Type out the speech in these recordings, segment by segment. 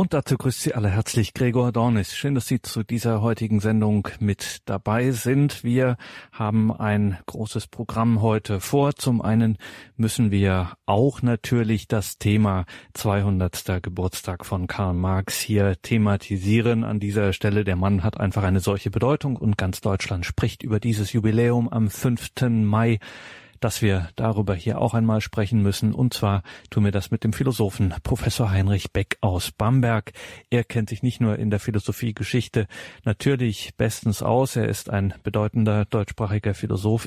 Und dazu grüßt Sie alle herzlich Gregor Dornis. Schön, dass Sie zu dieser heutigen Sendung mit dabei sind. Wir haben ein großes Programm heute vor. Zum einen müssen wir auch natürlich das Thema 200. Geburtstag von Karl Marx hier thematisieren. An dieser Stelle, der Mann hat einfach eine solche Bedeutung und ganz Deutschland spricht über dieses Jubiläum am 5. Mai dass wir darüber hier auch einmal sprechen müssen. Und zwar tun wir das mit dem Philosophen Professor Heinrich Beck aus Bamberg. Er kennt sich nicht nur in der Philosophiegeschichte natürlich bestens aus. Er ist ein bedeutender deutschsprachiger Philosoph.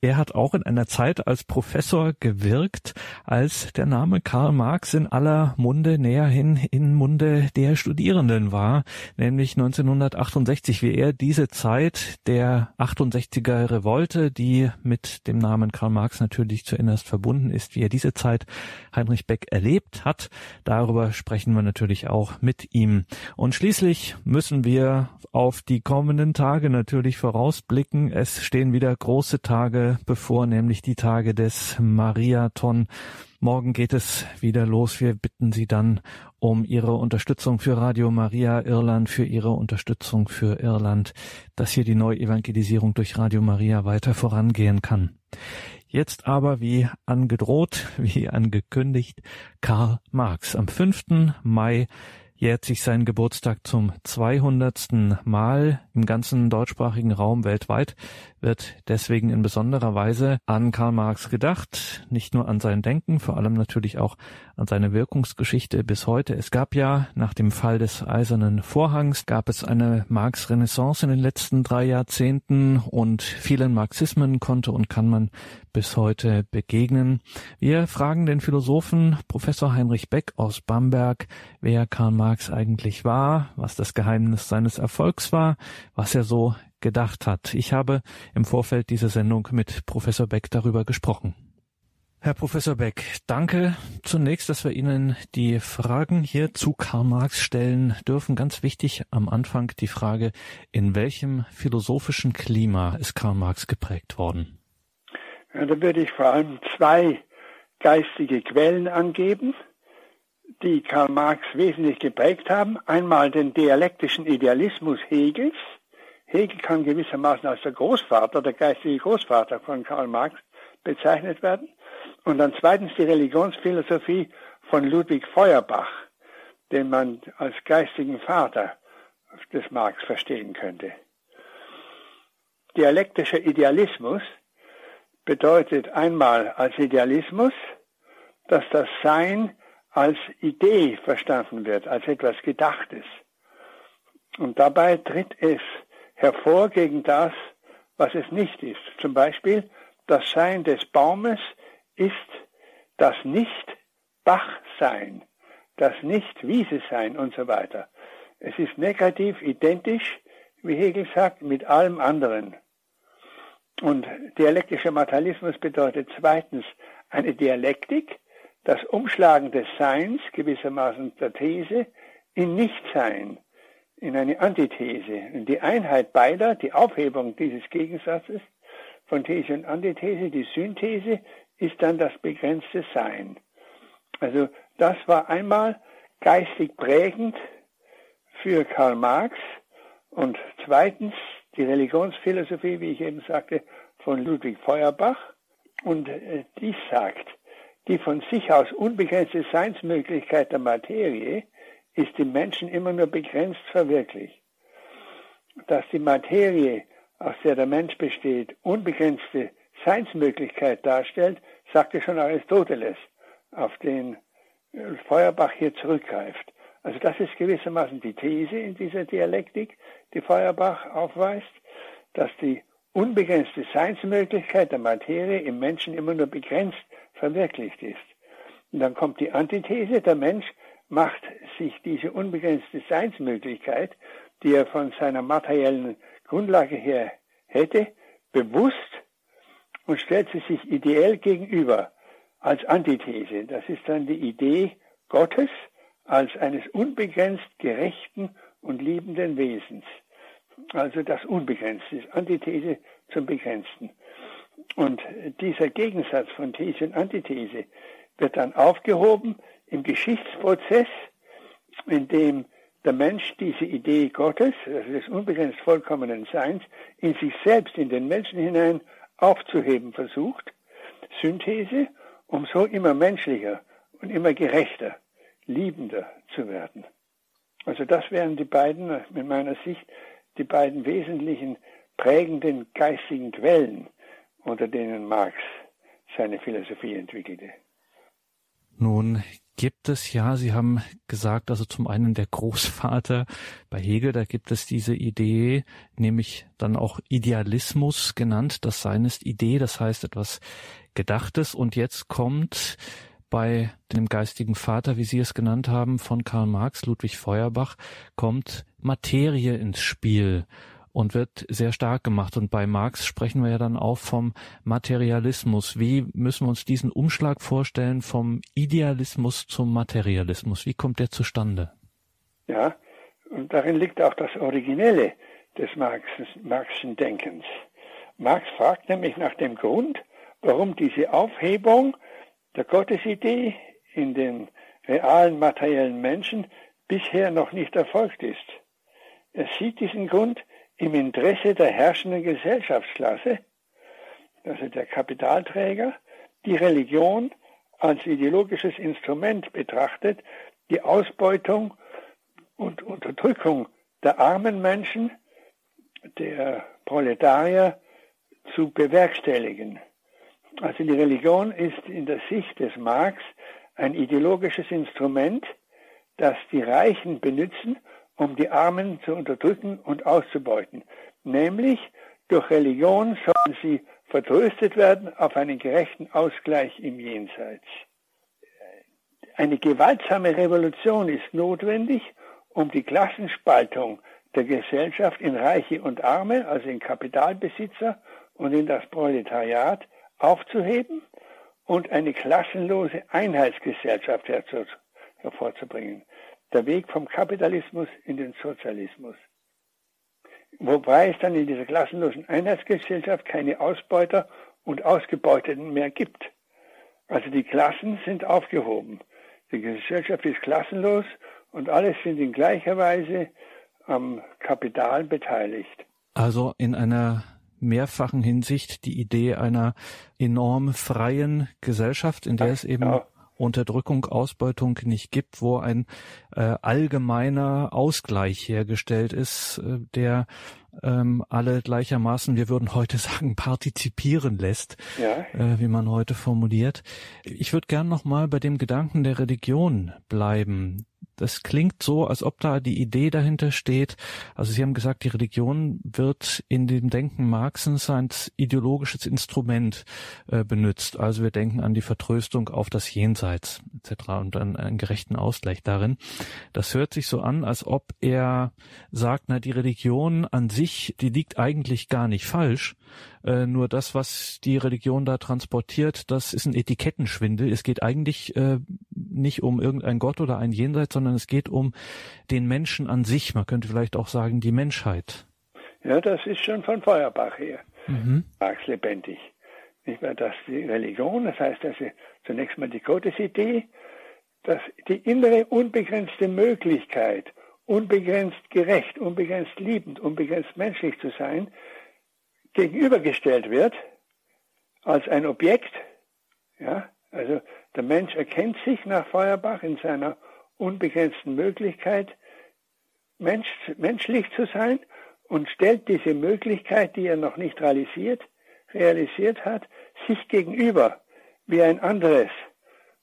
Er hat auch in einer Zeit als Professor gewirkt, als der Name Karl Marx in aller Munde näherhin in Munde der Studierenden war, nämlich 1968, wie er diese Zeit der 68er Revolte, die mit dem Namen Karl Marx natürlich zuinnerst verbunden ist, wie er diese Zeit Heinrich Beck erlebt hat. Darüber sprechen wir natürlich auch mit ihm. Und schließlich müssen wir auf die kommenden Tage natürlich vorausblicken. Es stehen wieder große Tage bevor, nämlich die Tage des Mariathon. Morgen geht es wieder los. Wir bitten Sie dann um Ihre Unterstützung für Radio Maria Irland, für Ihre Unterstützung für Irland, dass hier die Neuevangelisierung durch Radio Maria weiter vorangehen kann. Jetzt aber, wie angedroht, wie angekündigt, Karl Marx. Am 5. Mai jährt sich sein Geburtstag zum 200. Mal im ganzen deutschsprachigen Raum weltweit wird deswegen in besonderer Weise an Karl Marx gedacht, nicht nur an sein Denken, vor allem natürlich auch an seine Wirkungsgeschichte bis heute. Es gab ja nach dem Fall des Eisernen Vorhangs gab es eine Marx-Renaissance in den letzten drei Jahrzehnten und vielen Marxismen konnte und kann man bis heute begegnen. Wir fragen den Philosophen Professor Heinrich Beck aus Bamberg, wer Karl Marx eigentlich war, was das Geheimnis seines Erfolgs war, was er so gedacht hat. Ich habe im Vorfeld dieser Sendung mit Professor Beck darüber gesprochen. Herr Professor Beck, danke zunächst, dass wir Ihnen die Fragen hier zu Karl Marx stellen dürfen. Ganz wichtig am Anfang die Frage, in welchem philosophischen Klima ist Karl Marx geprägt worden? Ja, da würde ich vor allem zwei geistige Quellen angeben, die Karl Marx wesentlich geprägt haben. Einmal den dialektischen Idealismus Hegels, Hegel kann gewissermaßen als der Großvater, der geistige Großvater von Karl Marx bezeichnet werden. Und dann zweitens die Religionsphilosophie von Ludwig Feuerbach, den man als geistigen Vater des Marx verstehen könnte. Dialektischer Idealismus bedeutet einmal als Idealismus, dass das Sein als Idee verstanden wird, als etwas Gedachtes. Und dabei tritt es hervor gegen das, was es nicht ist. Zum Beispiel, das Sein des Baumes ist das Nicht-Bach-Sein, das Nicht-Wiese-Sein und so weiter. Es ist negativ identisch, wie Hegel sagt, mit allem anderen. Und dialektischer Materialismus bedeutet zweitens eine Dialektik, das Umschlagen des Seins, gewissermaßen der These, in Nichtsein in eine Antithese. Und die Einheit beider, die Aufhebung dieses Gegensatzes von These und Antithese, die Synthese, ist dann das begrenzte Sein. Also das war einmal geistig prägend für Karl Marx und zweitens die Religionsphilosophie, wie ich eben sagte, von Ludwig Feuerbach. Und äh, dies sagt, die von sich aus unbegrenzte Seinsmöglichkeit der Materie ist im Menschen immer nur begrenzt verwirklicht. Dass die Materie, aus der der Mensch besteht, unbegrenzte Seinsmöglichkeit darstellt, sagte schon Aristoteles, auf den äh, Feuerbach hier zurückgreift. Also das ist gewissermaßen die These in dieser Dialektik, die Feuerbach aufweist, dass die unbegrenzte Seinsmöglichkeit der Materie im Menschen immer nur begrenzt verwirklicht ist. Und dann kommt die Antithese, der Mensch macht sich diese unbegrenzte Seinsmöglichkeit, die er von seiner materiellen Grundlage her hätte, bewusst und stellt sie sich ideell gegenüber als Antithese. Das ist dann die Idee Gottes als eines unbegrenzt gerechten und liebenden Wesens. Also das Unbegrenzte ist Antithese zum Begrenzten. Und dieser Gegensatz von These und Antithese wird dann aufgehoben im Geschichtsprozess in dem der Mensch diese Idee Gottes, also des unbegrenzt vollkommenen Seins, in sich selbst, in den Menschen hinein aufzuheben versucht. Synthese, um so immer menschlicher und immer gerechter, liebender zu werden. Also das wären die beiden, in meiner Sicht, die beiden wesentlichen prägenden geistigen Quellen, unter denen Marx seine Philosophie entwickelte. Nun gibt es ja, Sie haben gesagt, also zum einen der Großvater bei Hegel, da gibt es diese Idee, nämlich dann auch Idealismus genannt. Das Sein ist Idee, das heißt etwas Gedachtes. Und jetzt kommt bei dem geistigen Vater, wie Sie es genannt haben, von Karl Marx, Ludwig Feuerbach, kommt Materie ins Spiel und wird sehr stark gemacht. Und bei Marx sprechen wir ja dann auch vom Materialismus. Wie müssen wir uns diesen Umschlag vorstellen vom Idealismus zum Materialismus? Wie kommt der zustande? Ja, und darin liegt auch das Originelle des Marxischen Denkens. Marx fragt nämlich nach dem Grund, warum diese Aufhebung der Gottesidee in den realen materiellen Menschen bisher noch nicht erfolgt ist. Er sieht diesen Grund im Interesse der herrschenden Gesellschaftsklasse, also der Kapitalträger, die Religion als ideologisches Instrument betrachtet, die Ausbeutung und Unterdrückung der armen Menschen, der Proletarier zu bewerkstelligen. Also die Religion ist in der Sicht des Marx ein ideologisches Instrument, das die Reichen benutzen, um die Armen zu unterdrücken und auszubeuten. Nämlich durch Religion sollen sie vertröstet werden auf einen gerechten Ausgleich im Jenseits. Eine gewaltsame Revolution ist notwendig, um die Klassenspaltung der Gesellschaft in Reiche und Arme, also in Kapitalbesitzer und in das Proletariat aufzuheben und eine klassenlose Einheitsgesellschaft hervorzubringen der Weg vom Kapitalismus in den Sozialismus. Wobei es dann in dieser klassenlosen Einheitsgesellschaft keine Ausbeuter und Ausgebeuteten mehr gibt. Also die Klassen sind aufgehoben. Die Gesellschaft ist klassenlos und alle sind in gleicher Weise am Kapital beteiligt. Also in einer mehrfachen Hinsicht die Idee einer enorm freien Gesellschaft, in der Ach, es eben genau. Unterdrückung, Ausbeutung nicht gibt, wo ein äh, allgemeiner Ausgleich hergestellt ist, äh, der ähm, alle gleichermaßen, wir würden heute sagen, partizipieren lässt, ja. äh, wie man heute formuliert. Ich würde gern noch mal bei dem Gedanken der Religion bleiben. Das klingt so, als ob da die Idee dahinter steht. Also Sie haben gesagt, die Religion wird in dem Denken Marxens als ideologisches Instrument äh, benutzt. Also wir denken an die Vertröstung auf das Jenseits etc. und an einen gerechten Ausgleich darin. Das hört sich so an, als ob er sagt, na die Religion an sich, die liegt eigentlich gar nicht falsch, äh, nur das, was die Religion da transportiert, das ist ein Etikettenschwindel. Es geht eigentlich äh, nicht um irgendein Gott oder ein Jenseits, sondern es geht um den Menschen an sich. Man könnte vielleicht auch sagen, die Menschheit. Ja, das ist schon von Feuerbach her. Mhm. Marx lebendig. Nicht mehr, dass die Religion, das heißt also zunächst mal die Gottesidee, dass die innere unbegrenzte Möglichkeit, unbegrenzt gerecht, unbegrenzt liebend, unbegrenzt menschlich zu sein, gegenübergestellt wird als ein Objekt. Ja, also der Mensch erkennt sich nach Feuerbach in seiner unbegrenzten Möglichkeit, Mensch, menschlich zu sein und stellt diese Möglichkeit, die er noch nicht realisiert, realisiert hat, sich gegenüber wie ein anderes.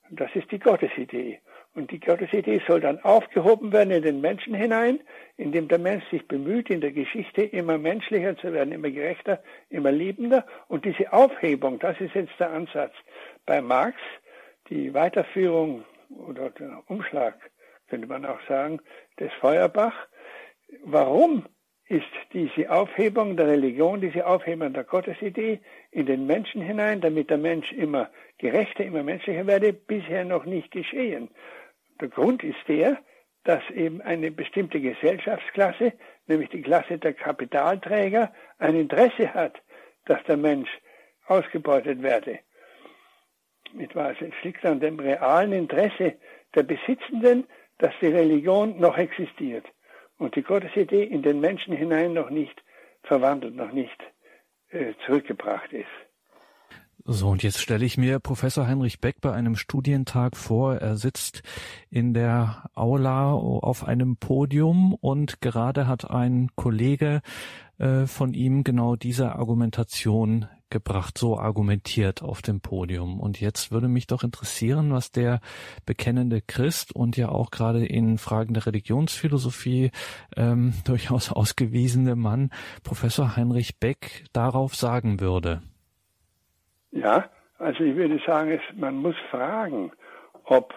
Und das ist die Gottesidee. Und die Gottesidee soll dann aufgehoben werden in den Menschen hinein, indem der Mensch sich bemüht, in der Geschichte immer menschlicher zu werden, immer gerechter, immer liebender. Und diese Aufhebung, das ist jetzt der Ansatz bei Marx, die Weiterführung oder der Umschlag, könnte man auch sagen, des Feuerbach. Warum ist diese Aufhebung der Religion, diese Aufhebung der Gottesidee in den Menschen hinein, damit der Mensch immer gerechter, immer menschlicher werde, bisher noch nicht geschehen. Der Grund ist der, dass eben eine bestimmte Gesellschaftsklasse, nämlich die Klasse der Kapitalträger, ein Interesse hat, dass der Mensch ausgebeutet werde. Es liegt an dem realen Interesse der Besitzenden, dass die Religion noch existiert und die Gottesidee in den Menschen hinein noch nicht verwandelt, noch nicht äh, zurückgebracht ist. So, und jetzt stelle ich mir Professor Heinrich Beck bei einem Studientag vor. Er sitzt in der Aula auf einem Podium und gerade hat ein Kollege äh, von ihm genau diese Argumentation gebracht, so argumentiert auf dem Podium. Und jetzt würde mich doch interessieren, was der bekennende Christ und ja auch gerade in Fragen der Religionsphilosophie ähm, durchaus ausgewiesene Mann, Professor Heinrich Beck, darauf sagen würde. Ja, also ich würde sagen, es, man muss fragen, ob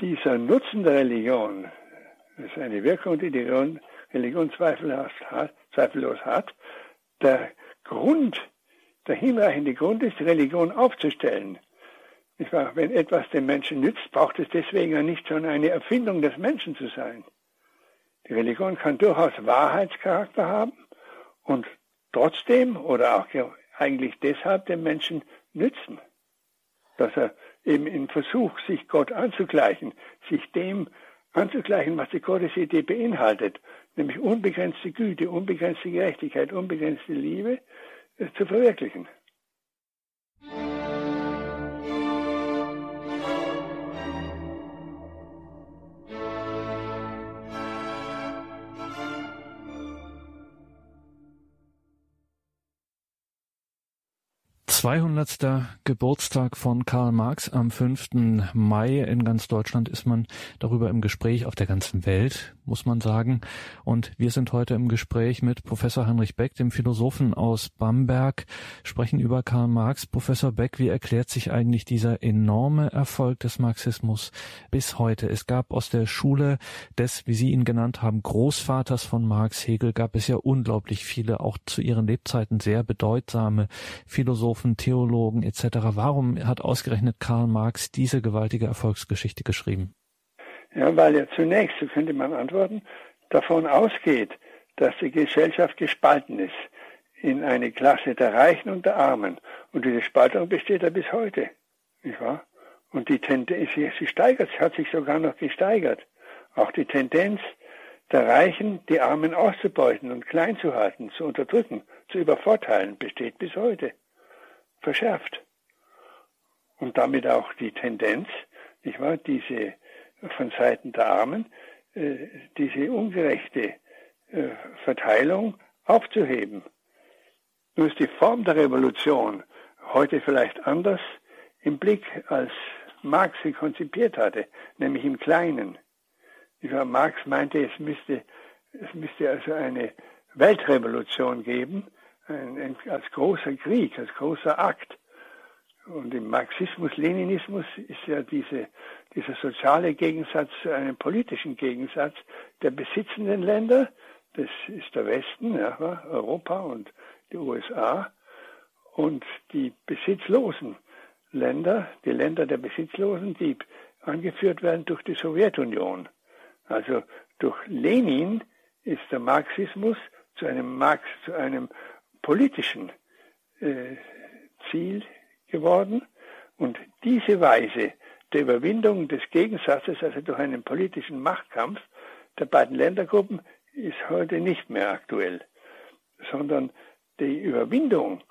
dieser Nutzen der Religion, das ist eine Wirkung, die die Religion zweifellos hat, zweifellos hat der Grund, der hinreichende Grund ist, die Religion aufzustellen. Wenn etwas dem Menschen nützt, braucht es deswegen ja nicht schon eine Erfindung des Menschen zu sein. Die Religion kann durchaus Wahrheitscharakter haben und trotzdem oder auch eigentlich deshalb dem Menschen nützen. Dass er eben im Versuch, sich Gott anzugleichen, sich dem anzugleichen, was die Gottesidee beinhaltet, nämlich unbegrenzte Güte, unbegrenzte Gerechtigkeit, unbegrenzte Liebe, äh, zu verwirklichen. 200. Geburtstag von Karl Marx am 5. Mai. In ganz Deutschland ist man darüber im Gespräch, auf der ganzen Welt, muss man sagen. Und wir sind heute im Gespräch mit Professor Heinrich Beck, dem Philosophen aus Bamberg, sprechen über Karl Marx. Professor Beck, wie erklärt sich eigentlich dieser enorme Erfolg des Marxismus bis heute? Es gab aus der Schule des, wie Sie ihn genannt haben, Großvaters von Marx Hegel, gab es ja unglaublich viele, auch zu ihren Lebzeiten sehr bedeutsame Philosophen, Theologen etc. Warum hat ausgerechnet Karl Marx diese gewaltige Erfolgsgeschichte geschrieben? Ja, weil er zunächst, so könnte man antworten, davon ausgeht, dass die Gesellschaft gespalten ist in eine Klasse der Reichen und der Armen. Und diese Spaltung besteht ja bis heute. Nicht wahr? Und die Tendenz, sie steigert, sie hat sich sogar noch gesteigert. Auch die Tendenz der Reichen, die Armen auszubeuten und klein zu halten, zu unterdrücken, zu übervorteilen, besteht bis heute verschärft. Und damit auch die Tendenz, nicht wahr, diese von Seiten der Armen, äh, diese ungerechte äh, Verteilung aufzuheben. Nur ist die Form der Revolution heute vielleicht anders im Blick, als Marx sie konzipiert hatte, nämlich im Kleinen. Marx meinte, es müsste, es müsste also eine Weltrevolution geben, ein, ein, als großer Krieg, als großer Akt. Und im Marxismus, Leninismus ist ja diese, dieser soziale Gegensatz zu einem politischen Gegensatz der besitzenden Länder, das ist der Westen, ja, Europa und die USA, und die besitzlosen Länder, die Länder der Besitzlosen, die angeführt werden durch die Sowjetunion. Also durch Lenin ist der Marxismus zu einem Marx, zu einem politischen äh, Ziel geworden. Und diese Weise der Überwindung des Gegensatzes, also durch einen politischen Machtkampf der beiden Ländergruppen, ist heute nicht mehr aktuell, sondern die Überwindung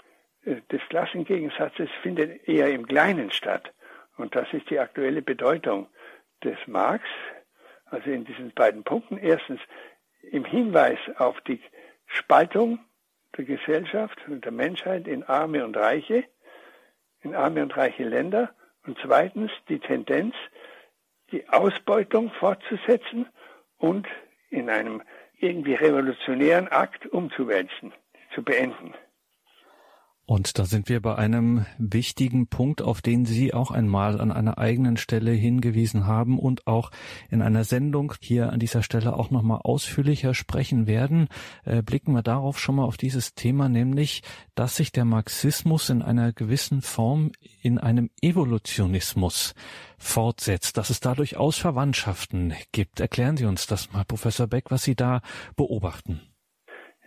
äh, des Klassengegensatzes findet eher im Kleinen statt. Und das ist die aktuelle Bedeutung des Marx, also in diesen beiden Punkten. Erstens im Hinweis auf die Spaltung der Gesellschaft und der Menschheit in arme und reiche, in arme und reiche Länder und zweitens die Tendenz, die Ausbeutung fortzusetzen und in einem irgendwie revolutionären Akt umzuwälzen, zu beenden. Und da sind wir bei einem wichtigen Punkt, auf den Sie auch einmal an einer eigenen Stelle hingewiesen haben und auch in einer Sendung hier an dieser Stelle auch nochmal ausführlicher sprechen werden. Äh, blicken wir darauf schon mal auf dieses Thema, nämlich, dass sich der Marxismus in einer gewissen Form in einem Evolutionismus fortsetzt, dass es da durchaus Verwandtschaften gibt. Erklären Sie uns das mal, Professor Beck, was Sie da beobachten.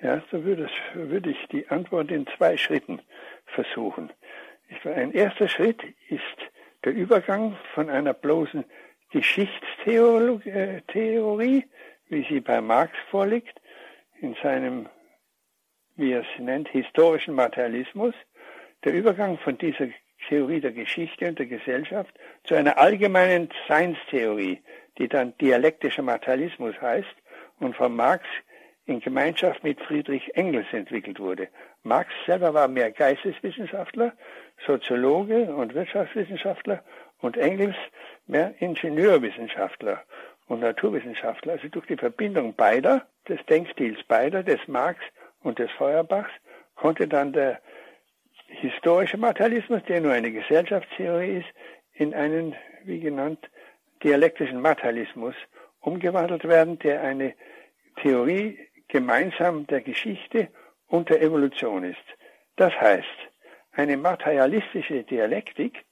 Ja, so würde, würde ich die Antwort in zwei Schritten versuchen. Ein erster Schritt ist der Übergang von einer bloßen Geschichtstheorie, wie sie bei Marx vorliegt, in seinem, wie er es nennt, historischen Materialismus, der Übergang von dieser Theorie der Geschichte und der Gesellschaft zu einer allgemeinen Seinstheorie, die dann dialektischer Materialismus heißt und von Marx in Gemeinschaft mit Friedrich Engels entwickelt wurde. Marx selber war mehr Geisteswissenschaftler, Soziologe und Wirtschaftswissenschaftler und Engels mehr Ingenieurwissenschaftler und Naturwissenschaftler. Also durch die Verbindung beider, des Denkstils beider, des Marx und des Feuerbachs, konnte dann der historische Materialismus, der nur eine Gesellschaftstheorie ist, in einen, wie genannt, dialektischen Materialismus umgewandelt werden, der eine Theorie gemeinsam der Geschichte und der Evolution ist. Das heißt, eine materialistische Dialektik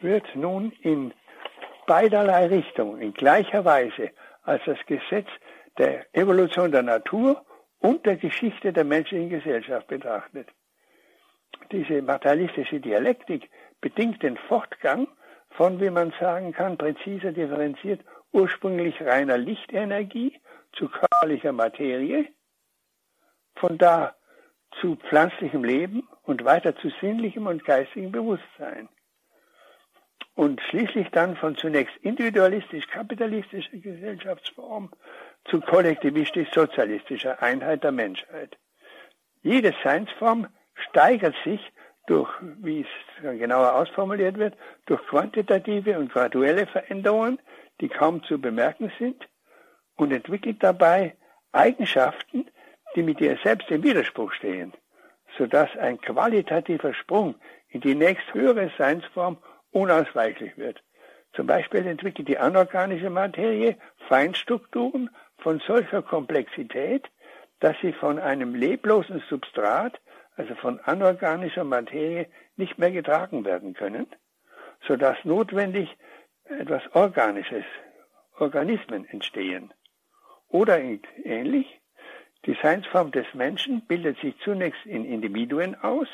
wird nun in beiderlei Richtungen, in gleicher Weise als das Gesetz der Evolution der Natur und der Geschichte der menschlichen Gesellschaft betrachtet. Diese materialistische Dialektik bedingt den Fortgang von, wie man sagen kann, präziser differenziert, ursprünglich reiner Lichtenergie zu körperlicher Materie, von da zu pflanzlichem Leben und weiter zu sinnlichem und geistigem Bewusstsein. Und schließlich dann von zunächst individualistisch-kapitalistischer Gesellschaftsform zu kollektivistisch-sozialistischer Einheit der Menschheit. Jede Seinsform steigert sich durch, wie es genauer ausformuliert wird, durch quantitative und graduelle Veränderungen, die kaum zu bemerken sind, und entwickelt dabei Eigenschaften, die mit ihr selbst im Widerspruch stehen, sodass ein qualitativer Sprung in die nächsthöhere Seinsform unausweichlich wird. Zum Beispiel entwickelt die anorganische Materie Feinstrukturen von solcher Komplexität, dass sie von einem leblosen Substrat, also von anorganischer Materie, nicht mehr getragen werden können, sodass notwendig etwas Organisches, Organismen entstehen. Oder ähnlich, die Seinsform des Menschen bildet sich zunächst in Individuen aus,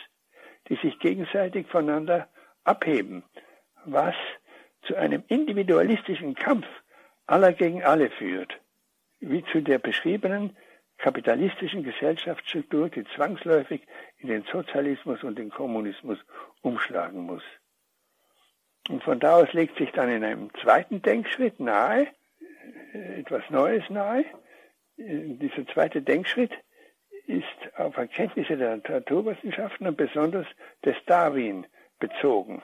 die sich gegenseitig voneinander abheben, was zu einem individualistischen Kampf aller gegen alle führt, wie zu der beschriebenen kapitalistischen Gesellschaftsstruktur, die zwangsläufig in den Sozialismus und den Kommunismus umschlagen muss. Und von da aus legt sich dann in einem zweiten Denkschritt nahe, äh, etwas Neues nahe, dieser zweite Denkschritt ist auf Erkenntnisse der Naturwissenschaften und besonders des Darwin bezogen.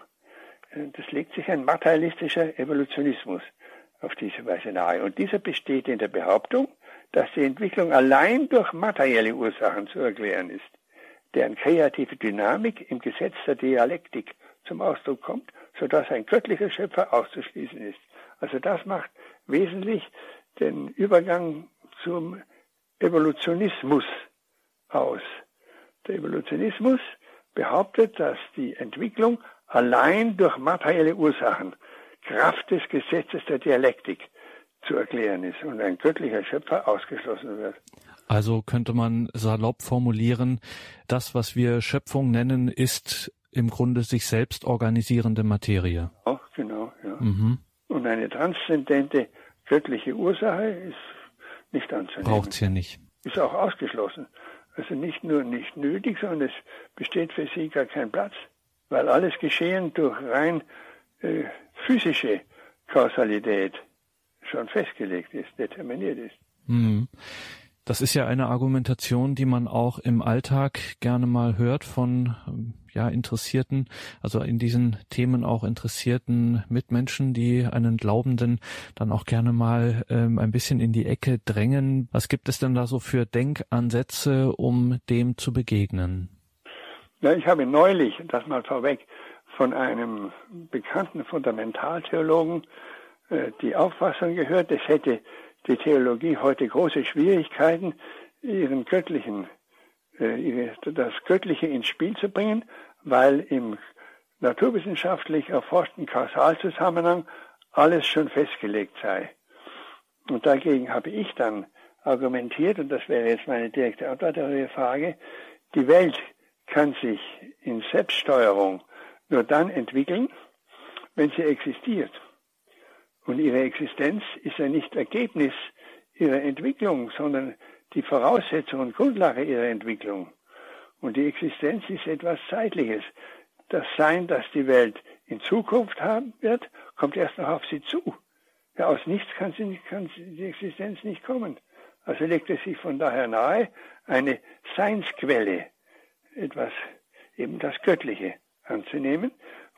Das legt sich ein materialistischer Evolutionismus auf diese Weise nahe. Und dieser besteht in der Behauptung, dass die Entwicklung allein durch materielle Ursachen zu erklären ist, deren kreative Dynamik im Gesetz der Dialektik zum Ausdruck kommt, sodass ein göttlicher Schöpfer auszuschließen ist. Also das macht wesentlich den Übergang zum Evolutionismus aus. Der Evolutionismus behauptet, dass die Entwicklung allein durch materielle Ursachen, Kraft des Gesetzes der Dialektik zu erklären ist und ein göttlicher Schöpfer ausgeschlossen wird. Also könnte man salopp formulieren, das, was wir Schöpfung nennen, ist im Grunde sich selbst organisierende Materie. Auch genau, ja. Mhm. Und eine transzendente göttliche Ursache ist nicht anzunehmen. Braucht es ja nicht. Ist auch ausgeschlossen. Also nicht nur nicht nötig, sondern es besteht für sie gar kein Platz, weil alles Geschehen durch rein äh, physische Kausalität schon festgelegt ist, determiniert ist. Mhm. Das ist ja eine Argumentation, die man auch im Alltag gerne mal hört von ja interessierten, also in diesen Themen auch interessierten Mitmenschen, die einen Glaubenden dann auch gerne mal ähm, ein bisschen in die Ecke drängen. Was gibt es denn da so für Denkansätze, um dem zu begegnen? Ja, ich habe neulich, das mal vorweg, von einem bekannten Fundamentaltheologen äh, die Auffassung gehört, es hätte die Theologie heute große Schwierigkeiten, ihren göttlichen, äh, das Göttliche ins Spiel zu bringen, weil im naturwissenschaftlich erforschten Kausalzusammenhang alles schon festgelegt sei. Und dagegen habe ich dann argumentiert, und das wäre jetzt meine direkte Antwort auf Ihre Frage, die Welt kann sich in Selbststeuerung nur dann entwickeln, wenn sie existiert. Und ihre Existenz ist ja nicht Ergebnis ihrer Entwicklung, sondern die Voraussetzung und Grundlage ihrer Entwicklung. Und die Existenz ist etwas Zeitliches. Das Sein, das die Welt in Zukunft haben wird, kommt erst noch auf sie zu. Ja, aus nichts kann, sie, kann die Existenz nicht kommen. Also legt es sich von daher nahe, eine Seinsquelle, etwas, eben das Göttliche anzunehmen,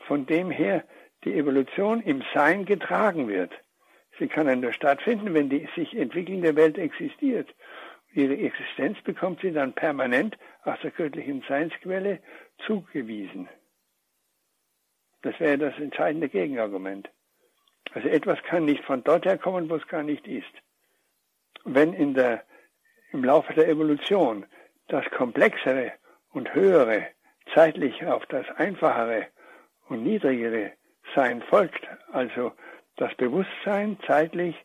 von dem her die Evolution im Sein getragen wird. Sie kann dann nur stattfinden, wenn die sich entwickelnde Welt existiert. Ihre Existenz bekommt sie dann permanent aus der göttlichen Seinsquelle zugewiesen. Das wäre das entscheidende Gegenargument. Also etwas kann nicht von dort herkommen, wo es gar nicht ist. Wenn in der, im Laufe der Evolution das Komplexere und Höhere zeitlich auf das Einfachere und Niedrigere Sein folgt, also das Bewusstsein zeitlich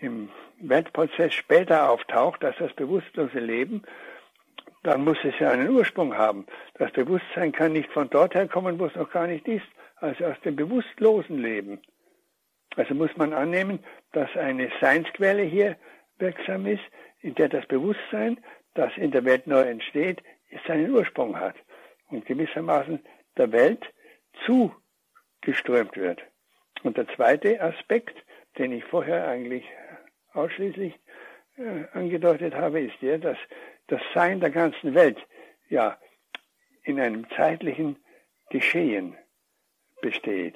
im Weltprozess später auftaucht als das bewusstlose Leben, dann muss es ja einen Ursprung haben. Das Bewusstsein kann nicht von dort herkommen, wo es noch gar nicht ist, also aus dem bewusstlosen Leben. Also muss man annehmen, dass eine Seinsquelle hier wirksam ist, in der das Bewusstsein, das in der Welt neu entsteht, seinen Ursprung hat und gewissermaßen der Welt zugeströmt wird. Und der zweite Aspekt, den ich vorher eigentlich ausschließlich äh, angedeutet habe, ist der, dass das Sein der ganzen Welt ja in einem zeitlichen Geschehen besteht.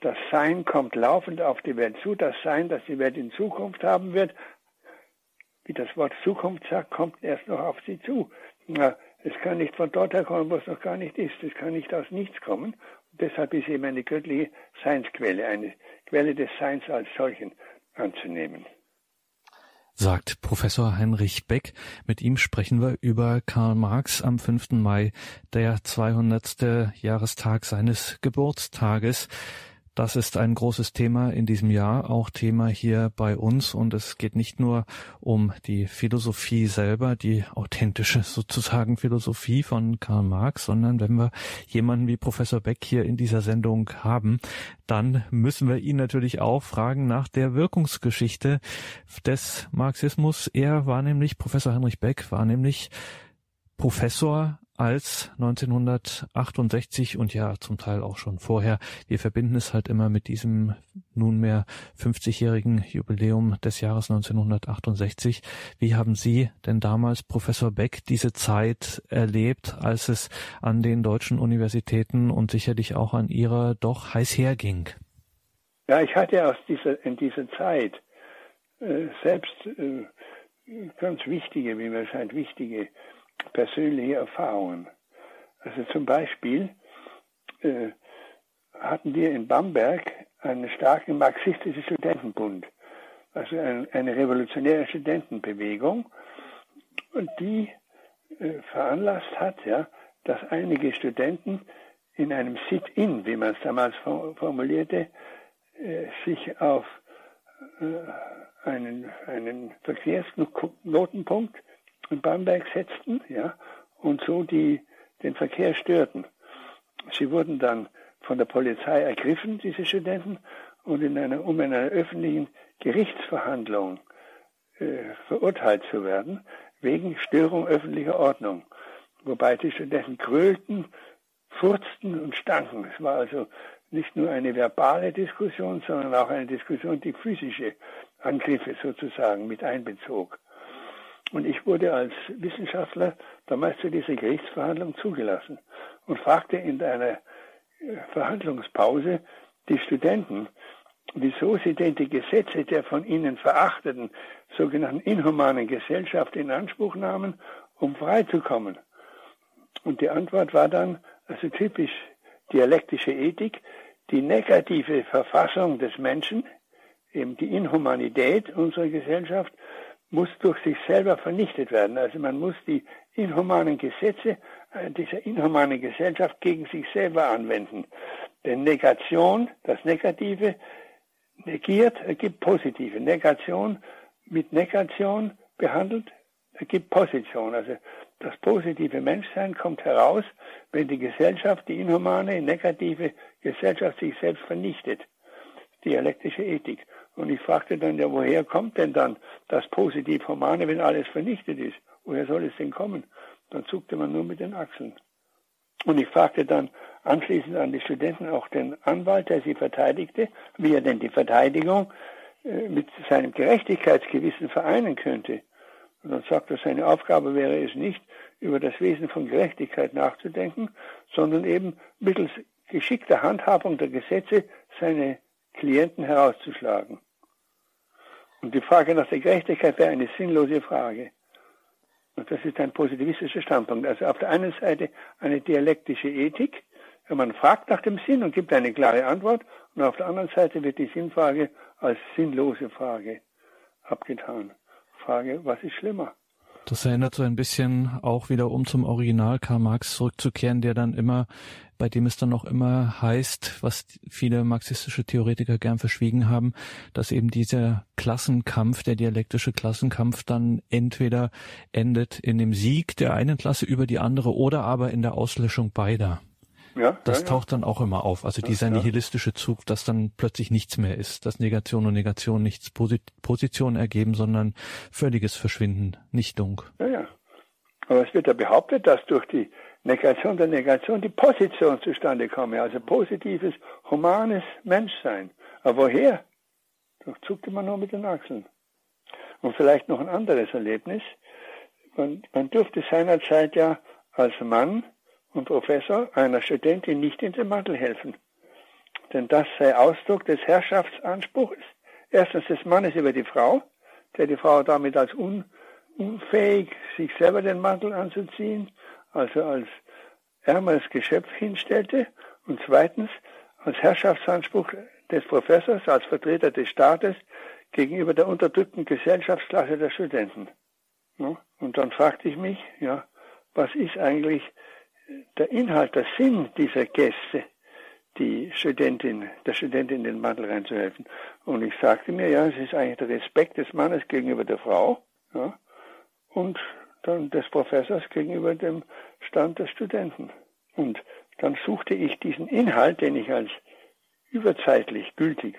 Das Sein kommt laufend auf die Welt zu, das Sein, das die Welt in Zukunft haben wird, wie das Wort Zukunft sagt, kommt erst noch auf sie zu. Es kann nicht von dort herkommen, wo es noch gar nicht ist. Es kann nicht aus nichts kommen. Deshalb ist eben eine göttliche Seinsquelle, eine Quelle des Seins als solchen anzunehmen sagt Professor Heinrich Beck. Mit ihm sprechen wir über Karl Marx am 5. Mai, der 200. Jahrestag seines Geburtstages. Das ist ein großes Thema in diesem Jahr, auch Thema hier bei uns. Und es geht nicht nur um die Philosophie selber, die authentische sozusagen Philosophie von Karl Marx, sondern wenn wir jemanden wie Professor Beck hier in dieser Sendung haben, dann müssen wir ihn natürlich auch fragen nach der Wirkungsgeschichte des Marxismus. Er war nämlich, Professor Heinrich Beck war nämlich Professor als 1968 und ja zum Teil auch schon vorher. Wir verbinden es halt immer mit diesem nunmehr 50-jährigen Jubiläum des Jahres 1968. Wie haben Sie denn damals, Professor Beck, diese Zeit erlebt, als es an den deutschen Universitäten und sicherlich auch an Ihrer doch heiß herging? Ja, ich hatte aus dieser, in dieser Zeit äh, selbst äh, ganz wichtige, wie mir scheint, wichtige persönliche Erfahrungen. Also zum Beispiel äh, hatten wir in Bamberg einen starken marxistischen Studentenbund, also ein, eine revolutionäre Studentenbewegung, und die äh, veranlasst hat, ja, dass einige Studenten in einem Sit-in, wie man es damals formulierte, äh, sich auf äh, einen, einen Verkehrsknotenpunkt in Bamberg setzten, ja, und so die, den Verkehr störten. Sie wurden dann von der Polizei ergriffen, diese Studenten, und in einer, um in einer öffentlichen Gerichtsverhandlung äh, verurteilt zu werden, wegen Störung öffentlicher Ordnung. Wobei die Studenten grölten, furzten und stanken. Es war also nicht nur eine verbale Diskussion, sondern auch eine Diskussion, die physische Angriffe sozusagen mit einbezog. Und ich wurde als Wissenschaftler damals zu dieser Gerichtsverhandlung zugelassen und fragte in einer äh, Verhandlungspause die Studenten, wieso sie denn die Gesetze der von ihnen verachteten sogenannten inhumanen Gesellschaft in Anspruch nahmen, um freizukommen. Und die Antwort war dann, also typisch dialektische Ethik, die negative Verfassung des Menschen, eben die Inhumanität unserer Gesellschaft, muss durch sich selber vernichtet werden. Also man muss die inhumanen Gesetze äh, dieser inhumanen Gesellschaft gegen sich selber anwenden. Denn Negation, das Negative, negiert, ergibt positive. Negation mit Negation behandelt, ergibt Position. Also das positive Menschsein kommt heraus, wenn die Gesellschaft, die inhumane, negative Gesellschaft sich selbst vernichtet. dialektische Ethik. Und ich fragte dann, ja, woher kommt denn dann das Positiv-Humane, wenn alles vernichtet ist? Woher soll es denn kommen? Dann zuckte man nur mit den Achseln. Und ich fragte dann anschließend an die Studenten auch den Anwalt, der sie verteidigte, wie er denn die Verteidigung äh, mit seinem Gerechtigkeitsgewissen vereinen könnte. Und dann sagt er, seine Aufgabe wäre es nicht, über das Wesen von Gerechtigkeit nachzudenken, sondern eben mittels geschickter Handhabung der Gesetze seine Klienten herauszuschlagen. Und die Frage nach der Gerechtigkeit wäre eine sinnlose Frage. Und das ist ein positivistischer Standpunkt. Also auf der einen Seite eine dialektische Ethik, wenn man fragt nach dem Sinn und gibt eine klare Antwort, und auf der anderen Seite wird die Sinnfrage als sinnlose Frage abgetan. Frage, was ist schlimmer? Das erinnert so ein bisschen auch wieder um zum Original Karl Marx zurückzukehren, der dann immer, bei dem es dann noch immer heißt, was viele marxistische Theoretiker gern verschwiegen haben, dass eben dieser Klassenkampf, der dialektische Klassenkampf dann entweder endet in dem Sieg der einen Klasse über die andere oder aber in der Auslöschung beider. Ja, das ja, taucht dann auch immer auf. Also dieser nihilistische Zug, dass dann plötzlich nichts mehr ist, dass Negation und Negation nichts Posit Position ergeben, sondern völliges Verschwinden, Nichtung. Ja, ja. Aber es wird ja behauptet, dass durch die Negation der Negation die Position zustande komme, also positives, humanes Menschsein. Aber woher? Da zuckte man nur mit den Achseln. Und vielleicht noch ein anderes Erlebnis. Man, man durfte seinerzeit ja als Mann und Professor einer Studentin nicht in den Mantel helfen. Denn das sei Ausdruck des Herrschaftsanspruchs, erstens des Mannes über die Frau, der die Frau damit als un, unfähig, sich selber den Mantel anzuziehen, also als ärmeres Geschöpf hinstellte, und zweitens als Herrschaftsanspruch des Professors, als Vertreter des Staates gegenüber der unterdrückten Gesellschaftsklasse der Studenten. Und dann fragte ich mich, ja, was ist eigentlich der Inhalt, der Sinn dieser Gäste, die Studentin, der Studentin in den Mantel reinzuhelfen. Und ich sagte mir, ja, es ist eigentlich der Respekt des Mannes gegenüber der Frau ja, und des Professors gegenüber dem Stand der Studenten. Und dann suchte ich diesen Inhalt, den ich als überzeitlich gültig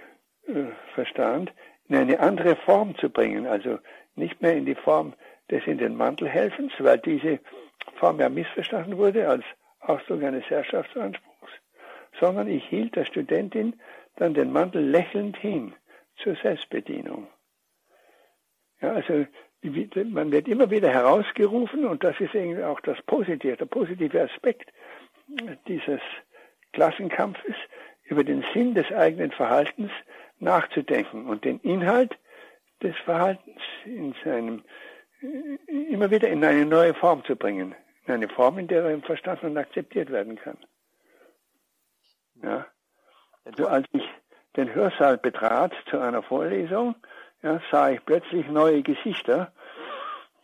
äh, verstand, in eine andere Form zu bringen. Also nicht mehr in die Form des in den Mantel helfens, weil diese Form ja missverstanden wurde als Ausdruck eines Herrschaftsanspruchs, sondern ich hielt der Studentin dann den Mantel lächelnd hin zur Selbstbedienung. Ja, also man wird immer wieder herausgerufen und das ist irgendwie auch das Positive, der positive Aspekt dieses Klassenkampfes, über den Sinn des eigenen Verhaltens nachzudenken und den Inhalt des Verhaltens in seinem immer wieder in eine neue Form zu bringen. In eine Form, in der er verstanden und akzeptiert werden kann. Ja. Also als ich den Hörsaal betrat zu einer Vorlesung, ja, sah ich plötzlich neue Gesichter,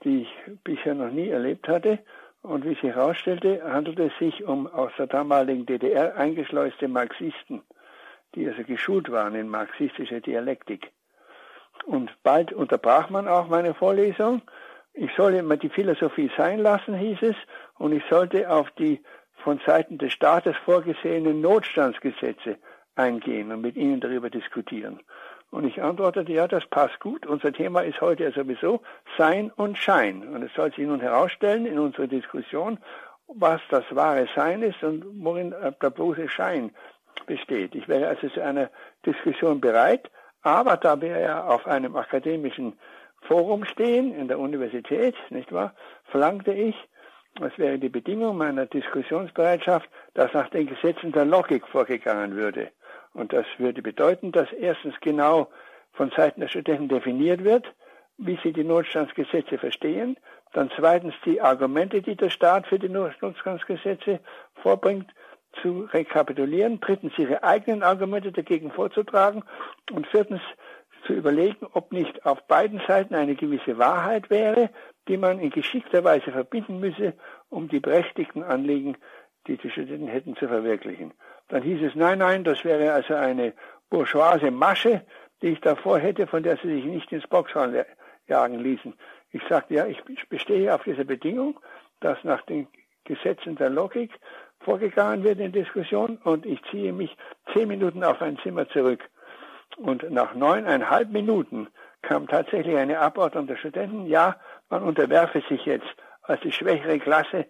die ich bisher noch nie erlebt hatte. Und wie sich herausstellte, handelte es sich um aus der damaligen DDR eingeschleuste Marxisten, die also geschult waren in marxistischer Dialektik. Und bald unterbrach man auch meine Vorlesung ich solle immer die Philosophie sein lassen, hieß es, und ich sollte auf die von Seiten des Staates vorgesehenen Notstandsgesetze eingehen und mit Ihnen darüber diskutieren. Und ich antwortete, ja, das passt gut. Unser Thema ist heute ja sowieso Sein und Schein. Und es soll sich nun herausstellen in unserer Diskussion, was das wahre Sein ist und worin der bloße Schein besteht. Ich wäre also zu einer Diskussion bereit, aber da wir ja auf einem akademischen Forum stehen in der Universität, nicht wahr, verlangte ich, das wäre die Bedingung meiner Diskussionsbereitschaft, dass nach den Gesetzen der Logik vorgegangen würde. Und das würde bedeuten, dass erstens genau von Seiten der Studenten definiert wird, wie sie die Notstandsgesetze verstehen, dann zweitens die Argumente, die der Staat für die Notstandsgesetze vorbringt, zu rekapitulieren, drittens ihre eigenen Argumente dagegen vorzutragen. Und viertens zu überlegen, ob nicht auf beiden Seiten eine gewisse Wahrheit wäre, die man in geschickter Weise verbinden müsse, um die berechtigten Anliegen, die die Studenten hätten, zu verwirklichen. Dann hieß es, nein, nein, das wäre also eine bourgeoise Masche, die ich davor hätte, von der sie sich nicht ins Boxhorn jagen ließen. Ich sagte, ja, ich bestehe auf dieser Bedingung, dass nach den Gesetzen der Logik vorgegangen wird in Diskussion und ich ziehe mich zehn Minuten auf ein Zimmer zurück. Und nach neuneinhalb Minuten kam tatsächlich eine Abordnung der Studenten, ja, man unterwerfe sich jetzt als die schwächere Klasse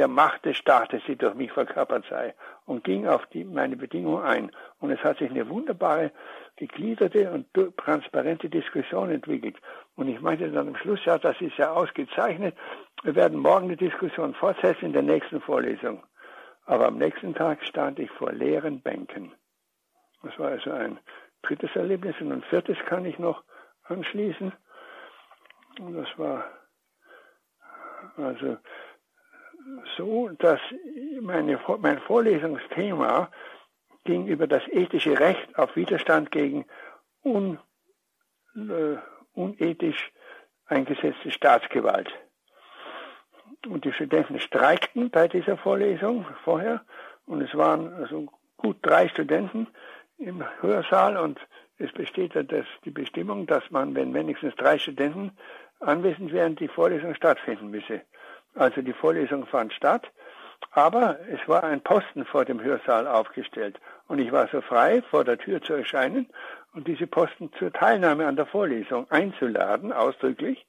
der Macht des Staates, die durch mich verkörpert sei, und ging auf die, meine Bedingungen ein. Und es hat sich eine wunderbare, gegliederte und transparente Diskussion entwickelt. Und ich meinte dann am Schluss, ja, das ist ja ausgezeichnet. Wir werden morgen die Diskussion fortsetzen in der nächsten Vorlesung. Aber am nächsten Tag stand ich vor leeren Bänken. Das war also ein drittes Erlebnis und ein viertes kann ich noch anschließen. Und das war also so, dass meine, mein Vorlesungsthema ging über das ethische Recht auf Widerstand gegen un, äh, unethisch eingesetzte Staatsgewalt. Und die Studenten streikten bei dieser Vorlesung vorher und es waren also gut drei Studenten im Hörsaal und es besteht das, die Bestimmung, dass man, wenn wenigstens drei Studenten anwesend wären, die Vorlesung stattfinden müsse. Also die Vorlesung fand statt, aber es war ein Posten vor dem Hörsaal aufgestellt und ich war so frei, vor der Tür zu erscheinen und diese Posten zur Teilnahme an der Vorlesung einzuladen, ausdrücklich,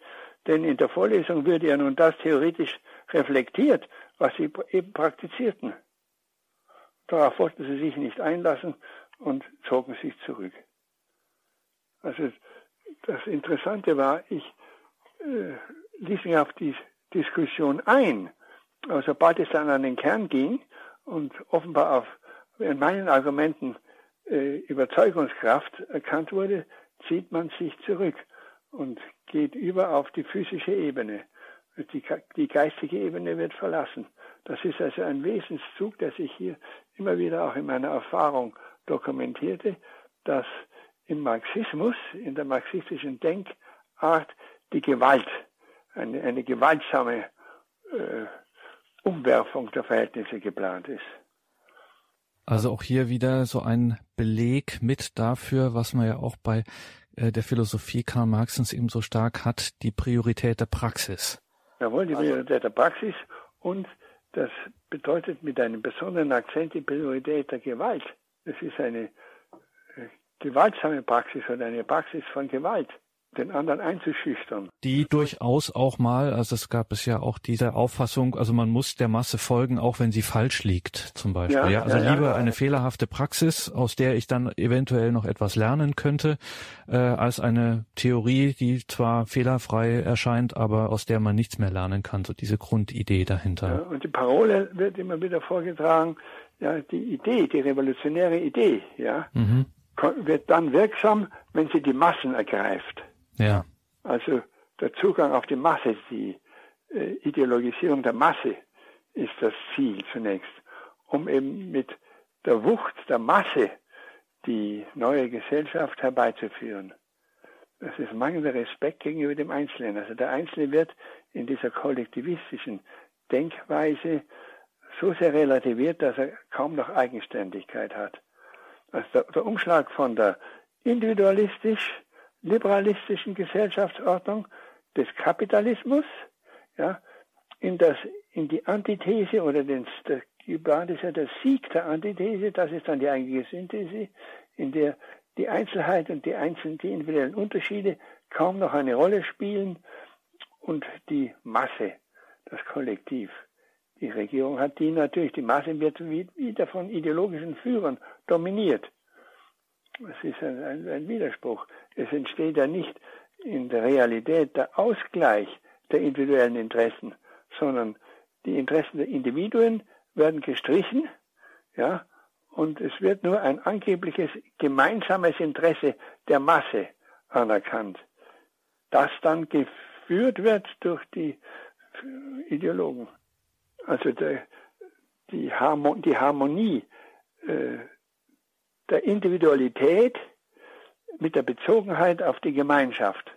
denn in der Vorlesung würde ja nun das theoretisch reflektiert, was sie eben praktizierten. Darauf wollten sie sich nicht einlassen und zogen sich zurück. Also das Interessante war, ich äh, ließ mich auf die Diskussion ein. Aber sobald es dann an den Kern ging und offenbar auf in meinen Argumenten äh, Überzeugungskraft erkannt wurde, zieht man sich zurück und geht über auf die physische Ebene. Die, die geistige Ebene wird verlassen. Das ist also ein Wesenszug, der sich hier immer wieder auch in meiner Erfahrung dokumentierte, dass im Marxismus, in der marxistischen Denkart, die Gewalt, eine, eine gewaltsame äh, Umwerfung der Verhältnisse geplant ist. Also auch hier wieder so ein Beleg mit dafür, was man ja auch bei äh, der Philosophie Karl Marxens eben so stark hat, die Priorität der Praxis. Jawohl, die Priorität der Praxis und das bedeutet mit einem besonderen Akzent die Priorität der Gewalt. Es ist eine äh, gewaltsame Praxis oder eine Praxis von Gewalt den anderen einzuschüchtern. Die durchaus auch mal, also es gab es ja auch diese Auffassung, also man muss der Masse folgen, auch wenn sie falsch liegt, zum Beispiel. Ja, ja also ja, lieber eine fehlerhafte Praxis, aus der ich dann eventuell noch etwas lernen könnte, äh, als eine Theorie, die zwar fehlerfrei erscheint, aber aus der man nichts mehr lernen kann. So diese Grundidee dahinter. und die Parole wird immer wieder vorgetragen, ja, die Idee, die revolutionäre Idee, ja, mhm. wird dann wirksam, wenn sie die Massen ergreift. Ja. Also der Zugang auf die Masse, die äh, Ideologisierung der Masse ist das Ziel zunächst, um eben mit der Wucht der Masse die neue Gesellschaft herbeizuführen. Das ist mangelnder Respekt gegenüber dem Einzelnen. Also der Einzelne wird in dieser kollektivistischen Denkweise so sehr relativiert, dass er kaum noch Eigenständigkeit hat. Also der, der Umschlag von der individualistisch liberalistischen Gesellschaftsordnung des Kapitalismus, ja, in das, in die Antithese oder den, der ist ja der Sieg der Antithese, das ist dann die eigentliche Synthese, in der die Einzelheit und die einzelnen, die individuellen Unterschiede kaum noch eine Rolle spielen und die Masse, das Kollektiv. Die Regierung hat die natürlich, die Masse wird wieder von ideologischen Führern dominiert. Es ist ein, ein, ein Widerspruch. Es entsteht ja nicht in der Realität der Ausgleich der individuellen Interessen, sondern die Interessen der Individuen werden gestrichen, ja, und es wird nur ein angebliches gemeinsames Interesse der Masse anerkannt, das dann geführt wird durch die Ideologen. Also der, die, Harmon die Harmonie äh, der Individualität mit der Bezogenheit auf die Gemeinschaft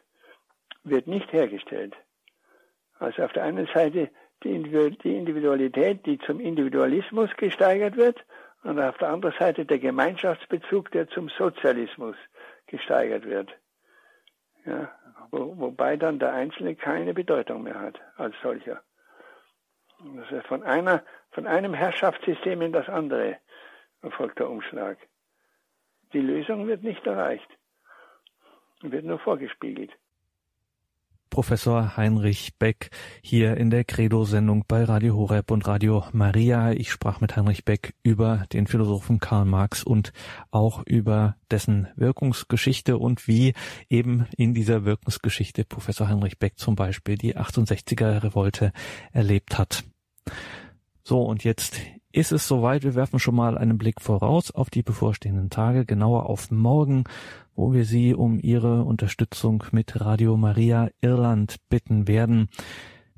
wird nicht hergestellt. Also auf der einen Seite die Individualität, die zum Individualismus gesteigert wird, und auf der anderen Seite der Gemeinschaftsbezug, der zum Sozialismus gesteigert wird. Ja, wo, wobei dann der Einzelne keine Bedeutung mehr hat als solcher. Also von einer, von einem Herrschaftssystem in das andere erfolgt der Umschlag. Die Lösung wird nicht erreicht, wird nur vorgespiegelt. Professor Heinrich Beck hier in der Credo-Sendung bei Radio Horeb und Radio Maria. Ich sprach mit Heinrich Beck über den Philosophen Karl Marx und auch über dessen Wirkungsgeschichte und wie eben in dieser Wirkungsgeschichte Professor Heinrich Beck zum Beispiel die 68er Revolte erlebt hat. So, und jetzt ist es soweit. Wir werfen schon mal einen Blick voraus auf die bevorstehenden Tage, genauer auf morgen wo wir Sie um Ihre Unterstützung mit Radio Maria Irland bitten werden.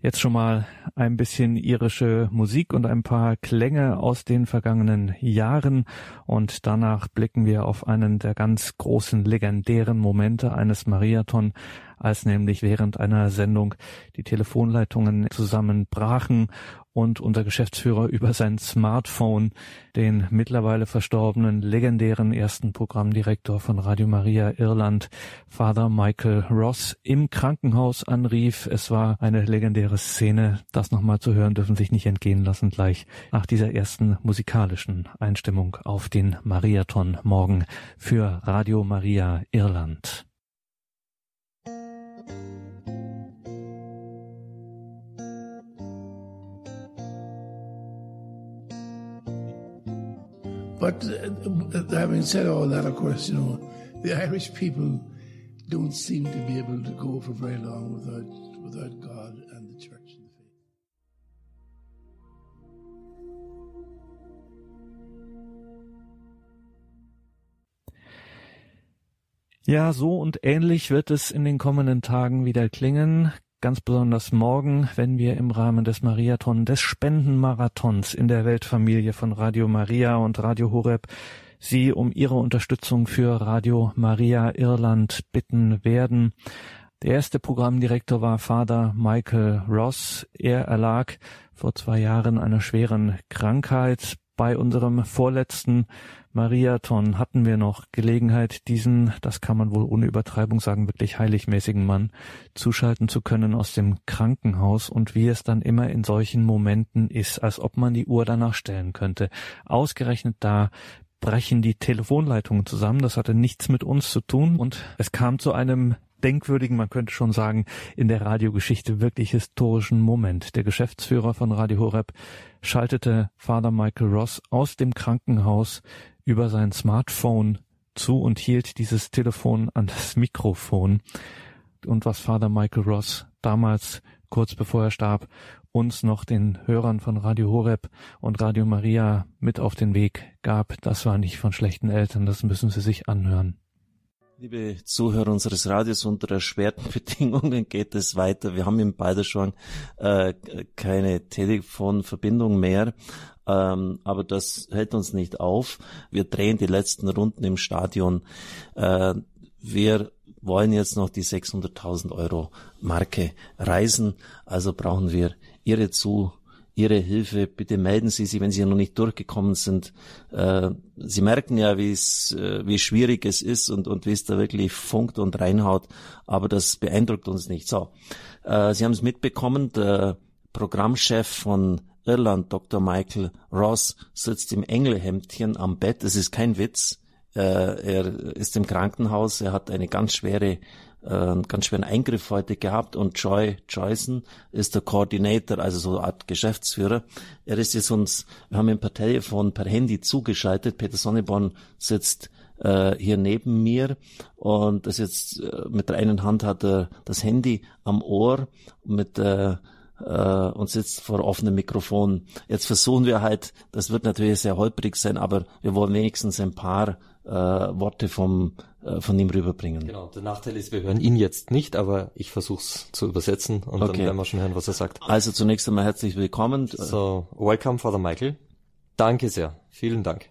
Jetzt schon mal ein bisschen irische Musik und ein paar Klänge aus den vergangenen Jahren und danach blicken wir auf einen der ganz großen legendären Momente eines Mariathon, als nämlich während einer Sendung die Telefonleitungen zusammenbrachen und unser Geschäftsführer über sein Smartphone den mittlerweile verstorbenen legendären ersten Programmdirektor von Radio Maria Irland, Father Michael Ross, im Krankenhaus anrief. Es war eine legendäre Szene. Das nochmal zu hören, dürfen sich nicht entgehen lassen gleich nach dieser ersten musikalischen Einstimmung auf den Mariathon morgen für Radio Maria Irland. But uh, having said all that, of course, you know, the Irish people don't seem to be able to go for very long without without God and the church. Ja, so und ähnlich wird es in den kommenden Tagen wieder klingen ganz besonders morgen, wenn wir im Rahmen des Mariathon, des Spendenmarathons in der Weltfamilie von Radio Maria und Radio Horeb Sie um Ihre Unterstützung für Radio Maria Irland bitten werden. Der erste Programmdirektor war Vater Michael Ross. Er erlag vor zwei Jahren einer schweren Krankheit. Bei unserem vorletzten Mariathon hatten wir noch Gelegenheit, diesen, das kann man wohl ohne Übertreibung sagen, wirklich heiligmäßigen Mann zuschalten zu können aus dem Krankenhaus und wie es dann immer in solchen Momenten ist, als ob man die Uhr danach stellen könnte. Ausgerechnet da brechen die Telefonleitungen zusammen. Das hatte nichts mit uns zu tun und es kam zu einem denkwürdigen, man könnte schon sagen, in der Radiogeschichte wirklich historischen Moment. Der Geschäftsführer von Radio Horeb schaltete Father Michael Ross aus dem Krankenhaus über sein Smartphone zu und hielt dieses Telefon an das Mikrofon. Und was Father Michael Ross damals, kurz bevor er starb, uns noch den Hörern von Radio Horeb und Radio Maria mit auf den Weg gab, das war nicht von schlechten Eltern, das müssen Sie sich anhören. Liebe Zuhörer unseres Radios, unter erschwerten Bedingungen geht es weiter. Wir haben in Beiderschwang äh, keine Telefonverbindung mehr, ähm, aber das hält uns nicht auf. Wir drehen die letzten Runden im Stadion. Äh, wir wollen jetzt noch die 600.000 Euro Marke reisen, also brauchen wir Ihre zu Ihre Hilfe. Bitte melden Sie sich, wenn Sie noch nicht durchgekommen sind. Äh, Sie merken ja, wie es, äh, wie schwierig es ist und, und wie es da wirklich funkt und reinhaut. Aber das beeindruckt uns nicht. So, äh, Sie haben es mitbekommen. Der Programmchef von Irland, Dr. Michael Ross, sitzt im Engelhemdchen am Bett. Es ist kein Witz. Äh, er ist im Krankenhaus. Er hat eine ganz schwere äh, ganz schweren Eingriff heute gehabt und Joy Joyson ist der Coordinator, also so eine Art Geschäftsführer. Er ist jetzt uns, wir haben ihn per Telefon, per Handy zugeschaltet. Peter Sonneborn sitzt äh, hier neben mir und das jetzt äh, mit der einen Hand hat er das Handy am Ohr mit äh, äh, und sitzt vor offenem Mikrofon. Jetzt versuchen wir halt, das wird natürlich sehr holprig sein, aber wir wollen wenigstens ein paar äh, Worte vom äh, von ihm rüberbringen. Genau, der Nachteil ist, wir hören ihn jetzt nicht, aber ich versuche es zu übersetzen und okay. dann werden wir schon hören, was er sagt. Also zunächst einmal herzlich willkommen. So, welcome, Father Michael. Danke sehr, vielen Dank.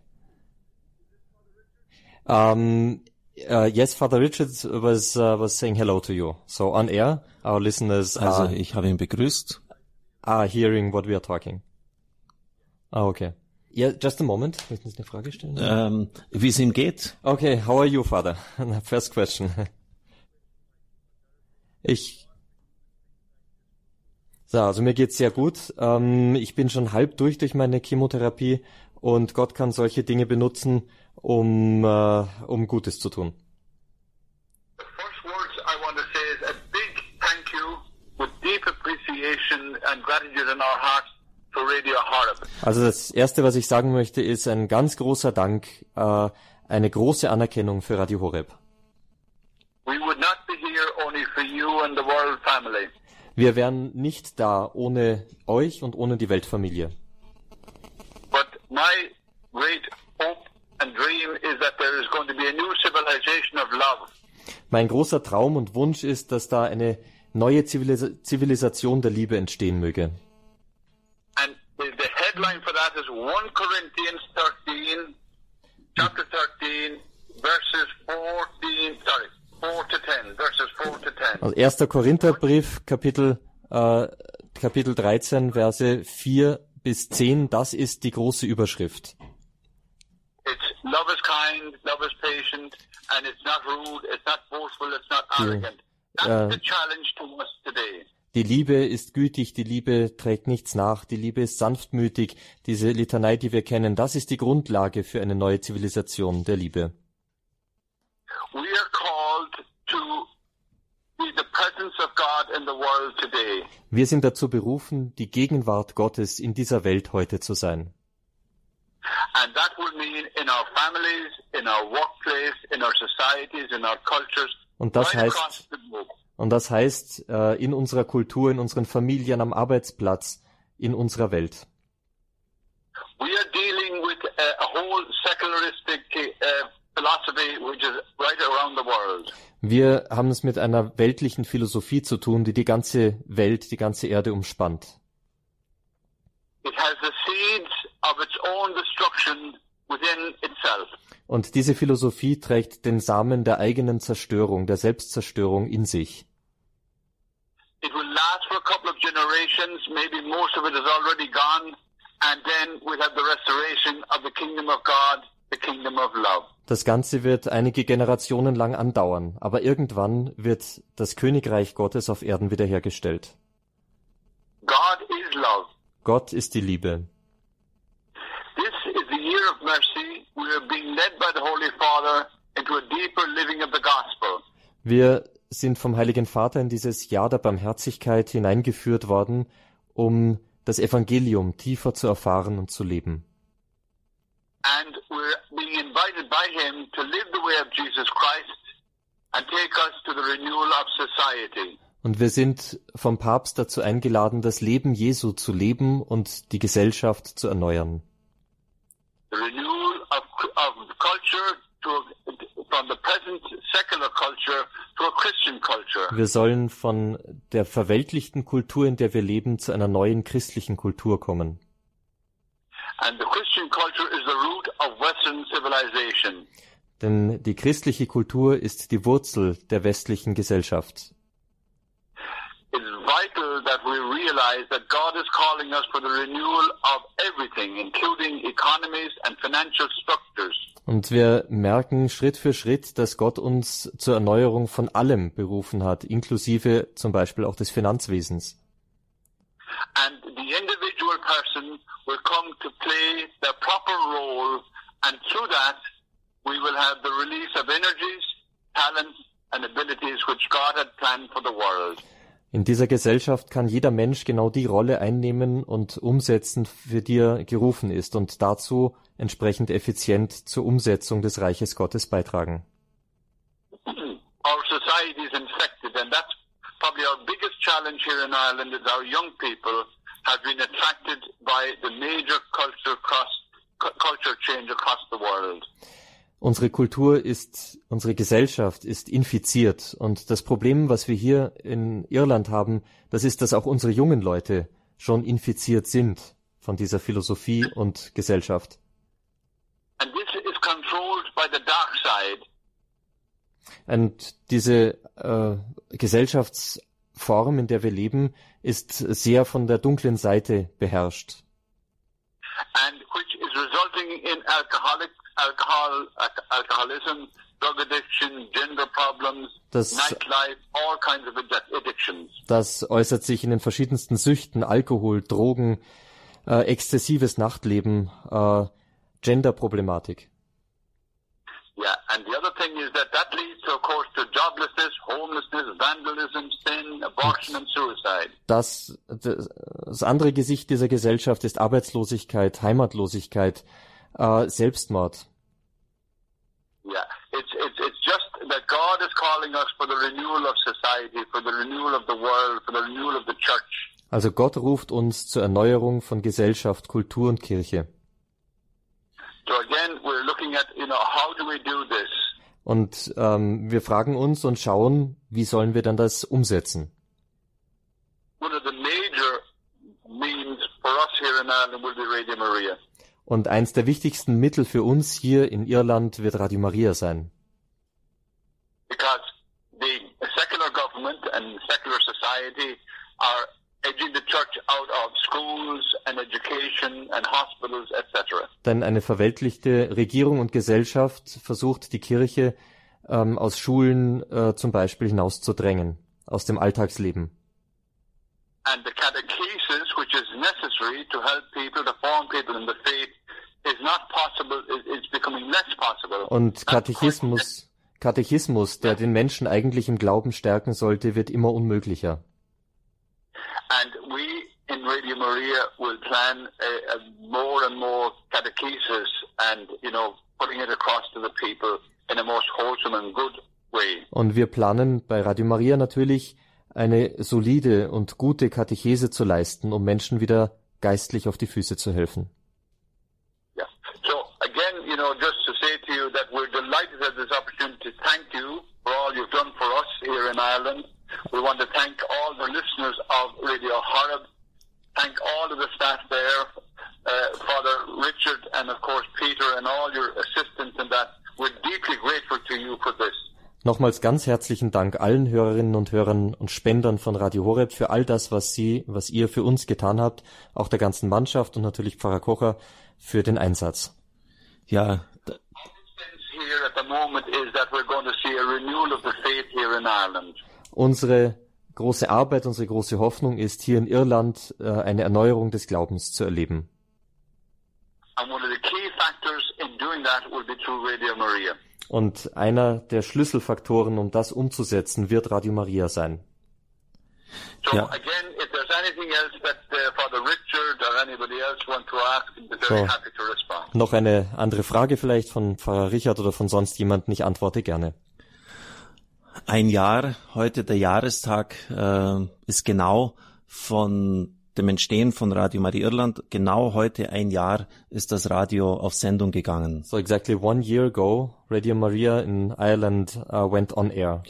Um, uh, yes, Father Richard was uh, was saying hello to you. So on air, our listeners also are, ich habe ihn begrüßt. Are hearing what we are talking. Ah, okay. Yeah, just a moment. Möchten Sie eine Frage stellen? Ähm, wie es ihm geht? Okay, how are you, Father? First question. Ich. So, also mir geht's sehr gut. Ähm, ich bin schon halb durch durch meine Chemotherapie und Gott kann solche Dinge benutzen, um, äh, um Gutes zu tun. Also das Erste, was ich sagen möchte, ist ein ganz großer Dank, äh, eine große Anerkennung für Radio Horeb. We would not be here only for you and the world family. Wir wären nicht da ohne euch und ohne die Weltfamilie. But my great hope and dream is that there is going to be a new civilization of love. Mein großer Traum und Wunsch ist, dass da eine neue Zivilis Zivilisation der Liebe entstehen möge. Headline for that is 1 Corinthians 13, chapter 13, verses 14, sorry, 4 to 10, verses 4 to 10. Also 1. Korintherbrief, Kapitel, äh, Kapitel 13, Verse 4 bis 10, das ist die große Überschrift. It's love is kind, love is patient, and it's not rude, it's not boastful, it's not arrogant. That's the challenge to us today. Die Liebe ist gütig, die Liebe trägt nichts nach, die Liebe ist sanftmütig. Diese Litanei, die wir kennen, das ist die Grundlage für eine neue Zivilisation der Liebe. Wir sind dazu berufen, die Gegenwart Gottes in dieser Welt heute zu sein. And that would mean in our families, in our workplace, in our societies, in our cultures, Und das heißt. Und das heißt, äh, in unserer Kultur, in unseren Familien, am Arbeitsplatz, in unserer Welt. We are dealing with a, whole secularistic uh, philosophy which is right around the world. Wir haben es mit einer weltlichen Philosophie zu tun, die die ganze Welt, die ganze Erde umspannt. It has the seeds of its own destruction. Und diese Philosophie trägt den Samen der eigenen Zerstörung, der Selbstzerstörung in sich. It will last for a couple of generations, maybe most of it is already gone, and then we'll have the restoration of the kingdom of God, the kingdom of love. Das Ganze wird einige Generationen lang andauern, aber irgendwann wird das Königreich Gottes auf Erden wiederhergestellt. Gott ist die Liebe. Year of mercy. We are being led by the Holy Father into a deeper living of the gospel. Wir sind vom Heiligen Vater in dieses Jahr der Barmherzigkeit hineingeführt worden, um das Evangelium tiefer zu erfahren und zu leben. And we're being invited by Him to live the way of Jesus Christ and take us to the renewal of society. Und wir sind vom Papst dazu eingeladen, das Leben Jesu zu leben und die Gesellschaft zu erneuern. Renewal of, of culture to from the present secular culture to a Christian culture. Wir sollen von der verweltlichten Kultur, in der wir leben, zu einer neuen christlichen Kultur kommen. And the Christian culture is the root of Western civilization. Denn die christliche Kultur ist die Wurzel der westlichen Gesellschaft. It is vital that we realize that God is calling us for the renewal of everything, including economies and financial structures. Und wir merken Schritt für Schritt, dass Gott uns zur Erneuerung von allem berufen hat, inklusive zum Beispiel auch des Finanzwesens. And the individual person will come to play their proper role, and through that, we will have the release of energies, talents, and abilities which God had planned for the world. In dieser Gesellschaft kann jeder Mensch genau die Rolle einnehmen und umsetzen, für die er gerufen ist und dazu entsprechend effizient zur Umsetzung des Reiches Gottes beitragen. our society is infected, and that's probably our biggest challenge here in Ireland is our young people have been attracted by the major culture cross, cu- culture change across the world. Unsere Kultur ist, unsere Gesellschaft ist infiziert und das Problem, was wir hier in Irland haben, das ist, dass auch unsere jungen Leute schon infiziert sind von dieser Philosophie und Gesellschaft. And this is controlled by the dark side. Und diese äh, Gesellschaftsform, in der wir leben, ist sehr von der dunklen Seite beherrscht. and which is resulting in alcoholic alcohol al- alcoholism, drug addiction, gender problems, Das- nightlife, all kinds of addic- addictions. Das äußert sich in den verschiedensten Süchten, Alkohol, Drogen, äh, exzessives Nachtleben, äh, Genderproblematik. Yeah, and the other thing is that that leads, of course, to joblessness, homelessness, vandalism, sin, abortion, and suicide. Das, das andere Gesicht dieser Gesellschaft ist Arbeitslosigkeit, Heimatlosigkeit, äh, Selbstmord. Yeah, it's it's it's just that God is calling us for the renewal of society, for the renewal of the world, for the renewal of the church. Also Gott ruft uns zur Erneuerung von Gesellschaft, Kultur und Kirche. So again, we're looking at you know how do we do this? Und ähm, wir fragen uns und schauen, wie sollen wir dann das umsetzen? One of the major means for us here in Ireland will be Radio Maria. Und eins der wichtigsten Mittel für uns hier in Irland wird Radio Maria sein. because the secular government and secular society are edging the church out of schools and education and hospitals, etc. Denn eine verweltlichte Regierung und Gesellschaft versucht die Kirche ähm, aus Schulen äh, zum Beispiel hinauszudrängen, aus dem Alltagsleben. And the catechesis, which is necessary to help people, to form people in the faith, is not possible, is becoming less possible. Und Katechismus, Katechismus, der den Menschen eigentlich im Glauben stärken sollte, wird immer unmöglicher. And we in Radio Maria will plan a, a more and more catechesis and, you know, putting it across to the people in a most wholesome and good way. Und wir planen bei Radio Maria natürlich eine solide und gute Katechese zu leisten, um Menschen wieder geistlich auf die Füße zu helfen. So again, you know, just to say to you that we're delighted at this opportunity thank you for all you've done for us here in Ireland. We want to thank all the listeners of Radio Horeb, thank all of the staff there, uh, Father Richard and of course Peter and all your assistants in that. We're deeply grateful to you for this. Nochmals ganz herzlichen Dank allen Hörerinnen und Hörern und Spendern von Radio Horeb für all das, was Sie, was ihr für uns getan habt, auch der ganzen Mannschaft und natürlich Pfarrer Kocher für den Einsatz. Ja. Unsere große Arbeit, unsere große Hoffnung ist, hier in Irland äh, eine Erneuerung des Glaubens zu erleben. And one of the key factors in doing that will be through Radio Maria. Und einer der Schlüsselfaktoren, um das umzusetzen, wird Radio Maria sein. So Yeah. again, if there's anything else that uh, Father Richard or anybody else want to ask, I'd be very So. happy to respond. Noch eine andere Frage vielleicht von Pfarrer Richard oder von sonst jemandem, ich antworte gerne. ein Jahr, heute der Jahrestag, äh, ist genau von dem Entstehen von Radio Maria Irland, genau heute ein Jahr ist das Radio auf Sendung gegangen. So exactly one year ago, Radio Maria in Ireland uh, went on air.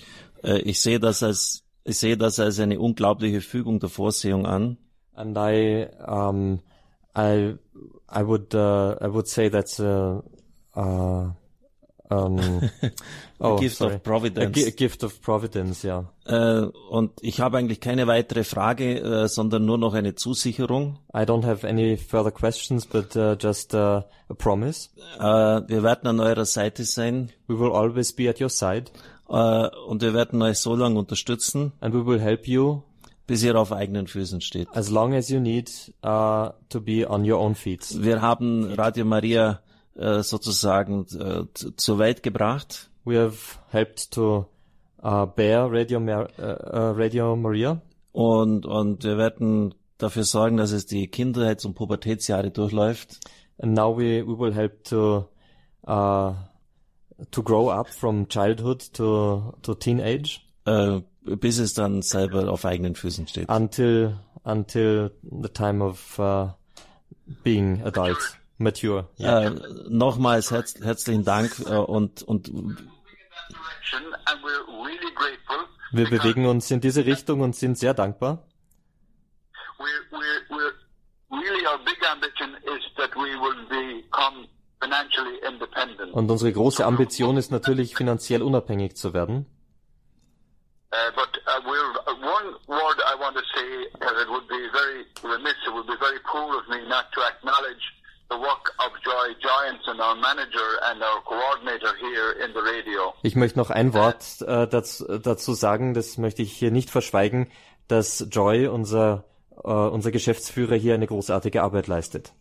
Äh, ich sehe das als ich sehe das als eine unglaubliche Fügung der Vorsehung an. And I, um, I, I would, uh, I would say that's a, uh, um, oh, gift sorry. of providence. A, a gift of providence, ja. Äh, und ich habe eigentlich keine weitere Frage, äh, sondern nur noch eine Zusicherung. I don't have any further questions, but uh, just uh, a promise. Äh, wir werden an eurer Seite sein We will always be at your side, äh, und wir werden euch so lange unterstützen, and we will help you bis ihr auf eigenen Füßen steht. as long as you need uh, to be on your own feet. Wir haben Radio Maria äh, sozusagen äh, zur Welt gebracht We have helped to uh, bear Radio, Mar uh, uh, Radio Maria, und, und wir werden dafür sorgen, dass es die Kindheits- und Pubertätsjahre durchläuft. and now we, we will help to uh, to grow up from childhood to to teenage Äh, bis es dann selber auf eigenen Füßen steht. until until the time of uh, being adult, mature. Äh, nochmals herz herzlichen Dank äh, und, und Direction, and we're really grateful. Wir bewegen uns in diese Richtung und sind sehr dankbar. We're, we're, we're really our big ambition is that we will become financially independent. Und unsere große Ambition ist natürlich, finanziell unabhängig zu werden. Ich möchte noch ein Wort äh, dazu, dazu sagen, das möchte ich hier nicht verschweigen, dass Joy, unser, äh, unser Geschäftsführer, hier eine großartige Arbeit leistet.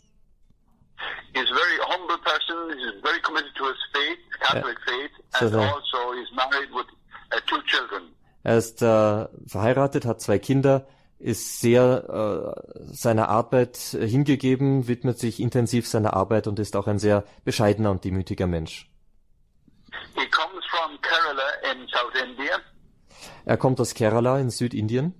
He's a very humble person. He's very committed to his faith, Catholic faith, So and the- also he's married with uh, two children. Er ist äh, verheiratet, hat zwei Kinder, ist sehr äh, seiner Arbeit äh, hingegeben, widmet sich intensiv seiner Arbeit und ist auch ein sehr bescheidener und demütiger Mensch. He comes from Kerala in South India, Er kommt aus Kerala in Südindien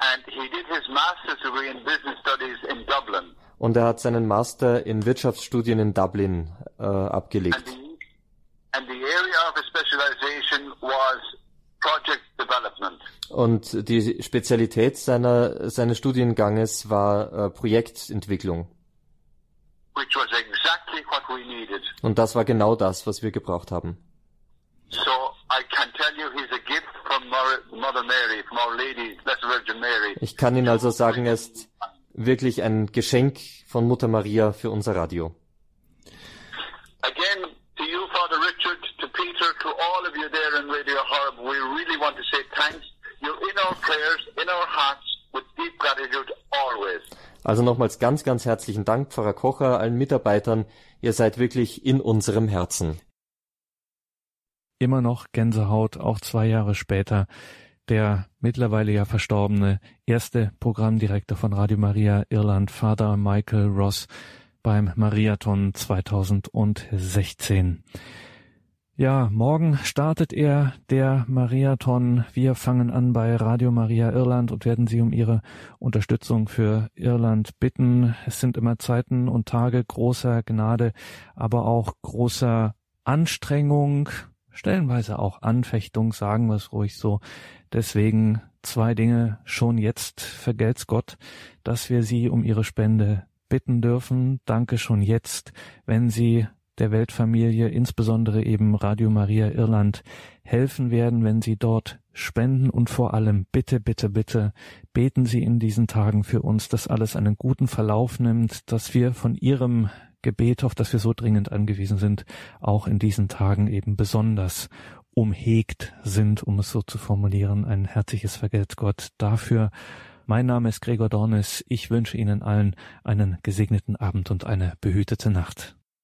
and he did his master's degree in business studies in Dublin. und er hat seinen Master in Wirtschaftsstudien in Dublin äh, And abgelegt. the, and the area of his specialization was project development. Und die Spezialität seiner, seines Studienganges war äh, Projektentwicklung. which was exactly what we needed. Und das war genau das, was wir gebraucht haben. So I can tell you he's a gift from Mar- Mother Mary, from Our Lady, Blessed Virgin Mary. Ich kann Ihnen also sagen, er ist wirklich ein Geschenk von Mutter Maria für unser Radio. Again, to you, Father Richard, to Peter, to all of you there in Radio Horb, we really want to say thanks. You're in our prayers, in our hearts, with deep gratitude always. Also nochmals ganz, ganz herzlichen Dank, Pfarrer Kocher, allen Mitarbeitern. Ihr seid wirklich in unserem Herzen. Immer noch Gänsehaut, auch zwei Jahre später. Der mittlerweile ja verstorbene erste Programmdirektor von Radio Maria Irland, Father Michael Ross, beim Mariathon 2016. Ja, morgen startet er der Mariathon. Wir fangen an bei Radio Maria Irland und werden Sie um Ihre Unterstützung für Irland bitten. Es sind immer Zeiten und Tage großer Gnade, aber auch großer Anstrengung, stellenweise auch Anfechtung, sagen wir es ruhig so. Deswegen zwei Dinge schon jetzt vergelt's Gott, dass wir Sie um Ihre Spende bitten dürfen. Danke schon jetzt, wenn Sie der Weltfamilie, insbesondere eben Radio Maria Irland, helfen werden, wenn Sie dort spenden und vor allem bitte, bitte, bitte beten Sie in diesen Tagen für uns, dass alles einen guten Verlauf nimmt, dass wir von Ihrem Gebet, auf das wir so dringend angewiesen sind, auch in diesen Tagen eben besonders umhegt sind, um es so zu formulieren. Ein herzliches Vergelt's Gott dafür. Mein Name ist Gregor Dornis. Ich wünsche Ihnen allen einen gesegneten Abend und eine behütete Nacht.